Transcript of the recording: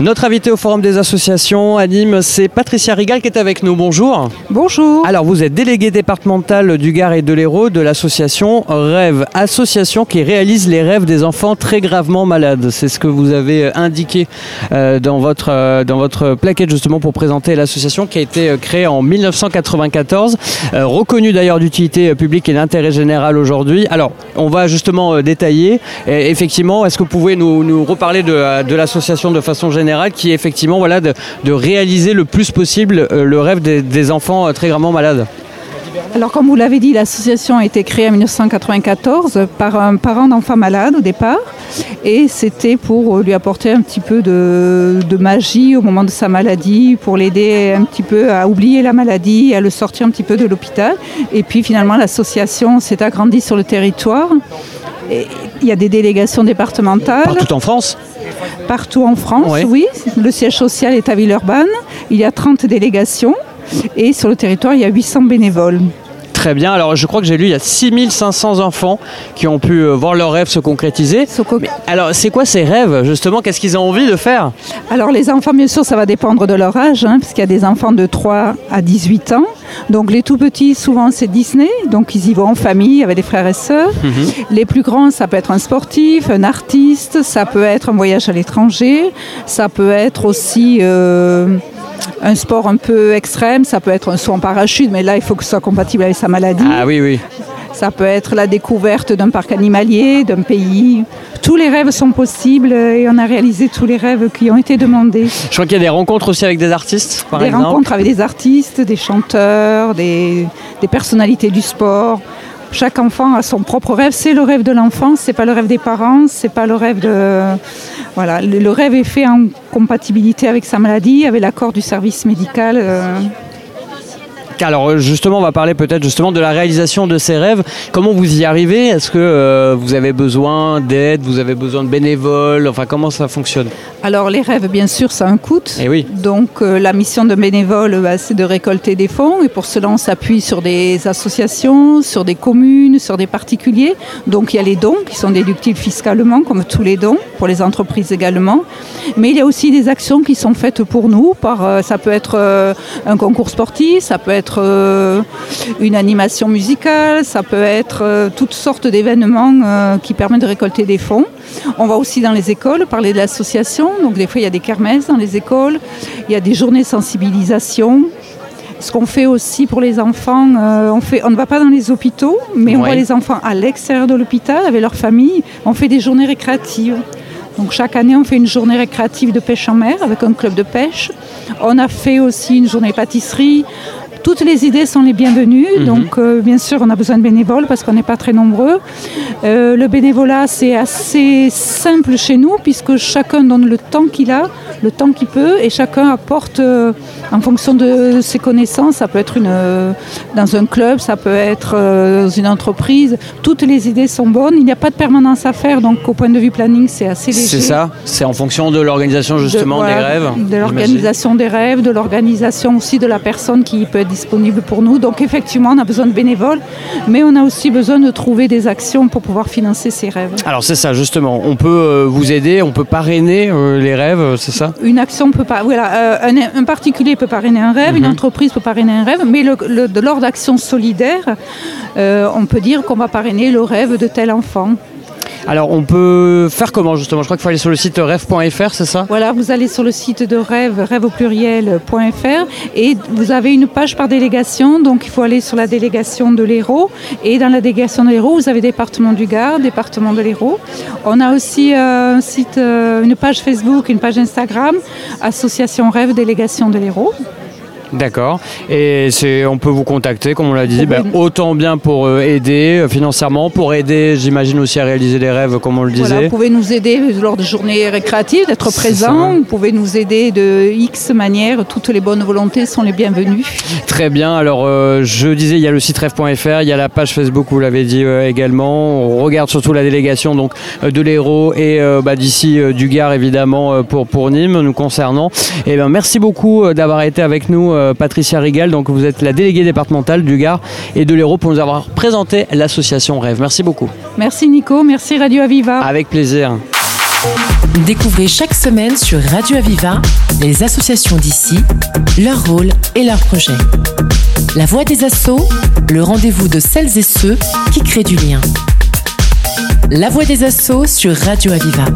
Notre invité au Forum des associations à Nîmes, c'est Patricia Rigal qui est avec nous. Bonjour. Bonjour. Alors, vous êtes déléguée départementale du Gard et de l'Hérault de l'association Rêve, association qui réalise les rêves des enfants très gravement malades. C'est ce que vous avez indiqué euh, dans, votre, euh, dans votre plaquette justement pour présenter l'association qui a été euh, créée en 1994, reconnue d'ailleurs d'utilité publique et d'intérêt général aujourd'hui. Alors, on va justement détailler. Et effectivement, est-ce que vous pouvez nous, nous reparler de, de l'association de façon générale? Qui est effectivement voilà, de, réaliser le plus possible euh, le rêve des, enfants euh, très gravement malades. Alors comme vous l'avez dit, l'association a été créée en 1994 par un parent d'enfant malade au départ et c'était pour lui apporter un petit peu de, magie au moment de sa maladie, pour l'aider un petit peu à oublier la maladie, à le sortir un petit peu de l'hôpital. Et puis finalement l'association s'est agrandie sur le territoire. il y a des délégations départementales. Partout en France Partout en France, oui. Le siège social est à Villeurbanne. Il y a 30 délégations et sur le territoire, il y a 800 bénévoles. Très bien. Alors, je crois que j'ai lu, il y a 6500 enfants qui ont pu euh, voir leurs rêves se concrétiser. alors, c'est quoi ces rêves, justement? Qu'est-ce qu'ils ont envie de faire? Alors, les enfants, bien sûr, ça va dépendre de leur âge, hein, parce qu'il y a des enfants de 3 à 18 ans. Donc, les tout petits, souvent, c'est Disney. Donc, ils y vont en famille avec des frères et sœurs. Mhm. Les plus grands, ça peut être un sportif, un artiste, ça peut être un voyage à l'étranger, ça peut être aussi... Euh, un sport un peu extrême, ça peut être un saut en parachute, mais là, il faut que ce soit compatible avec sa maladie. Ah oui, oui. Ça peut être la découverte d'un parc animalier, d'un pays. Tous les rêves sont possibles et on a réalisé tous les rêves qui ont été demandés. Je crois qu'il y a des rencontres aussi avec des artistes, par des exemple. Des rencontres avec des artistes, des chanteurs, des, des personnalités du sport. Chaque enfant a son propre rêve. C'est le rêve de l'enfant, c'est pas le rêve des parents, c'est pas le rêve de. Voilà, le, rêve est fait en compatibilité avec sa maladie, avec l'accord du service médical. Alors euh, justement, on va parler peut-être justement de la réalisation de ces rêves. Comment vous y arrivez? Est-ce que euh, vous avez besoin d'aide Vous avez besoin de bénévoles? Enfin, comment ça fonctionne? Alors les rêves, bien sûr, ça a un coût. Et eh oui. Donc euh, la mission de bénévole, bah, c'est de récolter des fonds. Et pour cela, on s'appuie sur des associations, sur des communes, sur des particuliers. Donc il y a les dons qui sont déductibles fiscalement, comme tous les dons, pour les entreprises également. Mais il y a aussi des actions qui sont faites pour nous. Par, ça peut être un concours sportif, ça peut être euh, une animation musicale, ça peut être euh, toutes sortes d'événements euh, qui permettent de récolter des fonds. On va aussi dans les écoles parler de l'association. Donc des fois, il y a des kermesses dans les écoles, il y a des journées de sensibilisation. Ce qu'on fait aussi pour les enfants, on, fait, on ne va pas dans les hôpitaux, mais on voit les enfants à l'extérieur de l'hôpital avec leur famille. On fait des journées récréatives. Donc chaque année, on fait une journée récréative de pêche en mer avec un club de pêche. On a fait aussi une journée pâtisserie toutes les idées sont les bienvenues. Mhm. Donc, euh, bien sûr, on a besoin de bénévoles parce qu'on n'est pas très nombreux. Euh, le bénévolat, c'est assez simple chez nous puisque chacun donne le temps qu'il a, le temps qu'il peut, et chacun apporte euh, en fonction de ses connaissances. Ça peut être une, dans un club, ça peut être dans une entreprise. Toutes les idées sont bonnes. Il n'y a pas de permanence à faire, donc au point de vue planning, c'est assez léger. C'est ça. C'est en fonction de l'organisation justement des rêves. De l'organisation des rêves, de l'organisation aussi de la personne qui peut être disponible pour nous. Donc effectivement, on a besoin de bénévoles, mais on a aussi besoin de trouver des actions pour pouvoir financer ces rêves. Alors c'est ça, justement. On peut euh, vous aider, on peut parrainer euh, les rêves, euh, c'est ça Une action peut pas. Voilà, un, particulier peut parrainer un rêve, une mhm. entreprise peut parrainer un rêve, mais le, de l'ordre d'action solidaire, on peut dire qu'on va parrainer le rêve de tel enfant. Alors on peut faire comment justement? Je crois qu'il faut aller sur le site rêve.fr, c'est ça? Voilà, vous allez sur le site de rêve, rêve au pluriel.fr et vous avez une page par délégation, donc il faut aller sur la délégation de l'Hérault et dans la délégation de l'Hérault, vous avez département du Gard, département de l'Hérault. On a aussi euh, un site, euh, une page Facebook, une page Instagram, Association Rêve Délégation de l'Hérault. D'accord. Et c'est, on peut vous contacter, comme on l'a dit, ben, autant bien pour euh, aider euh, financièrement, pour aider, j'imagine aussi à réaliser des rêves, comme on le disait. Voilà, vous pouvez nous aider lors de journées récréatives, d'être présent. Vous pouvez nous aider de X manières. Toutes les bonnes volontés sont les bienvenues. Très bien. Alors, euh, je disais, il y a le site rêve.fr, il y a la page Facebook, vous l'avez dit également. On regarde surtout la délégation donc de l'Hérault et bah, d'ici du Gard, évidemment, pour, pour Nîmes, nous concernant. Et eh ben, merci beaucoup d'avoir été avec nous euh, Patricia Rigal. Donc vous êtes la déléguée départementale du Gard et de l'Hérault pour nous avoir présenté l'association Rêve. Merci beaucoup. Merci Nico, merci Radio Aviva. Avec plaisir. Découvrez chaque semaine sur Radio Aviva les associations d'ici, leur rôle et leurs projets. La voix des assauts, le rendez-vous de celles et ceux qui créent du lien. La voix des assauts sur Radio Aviva.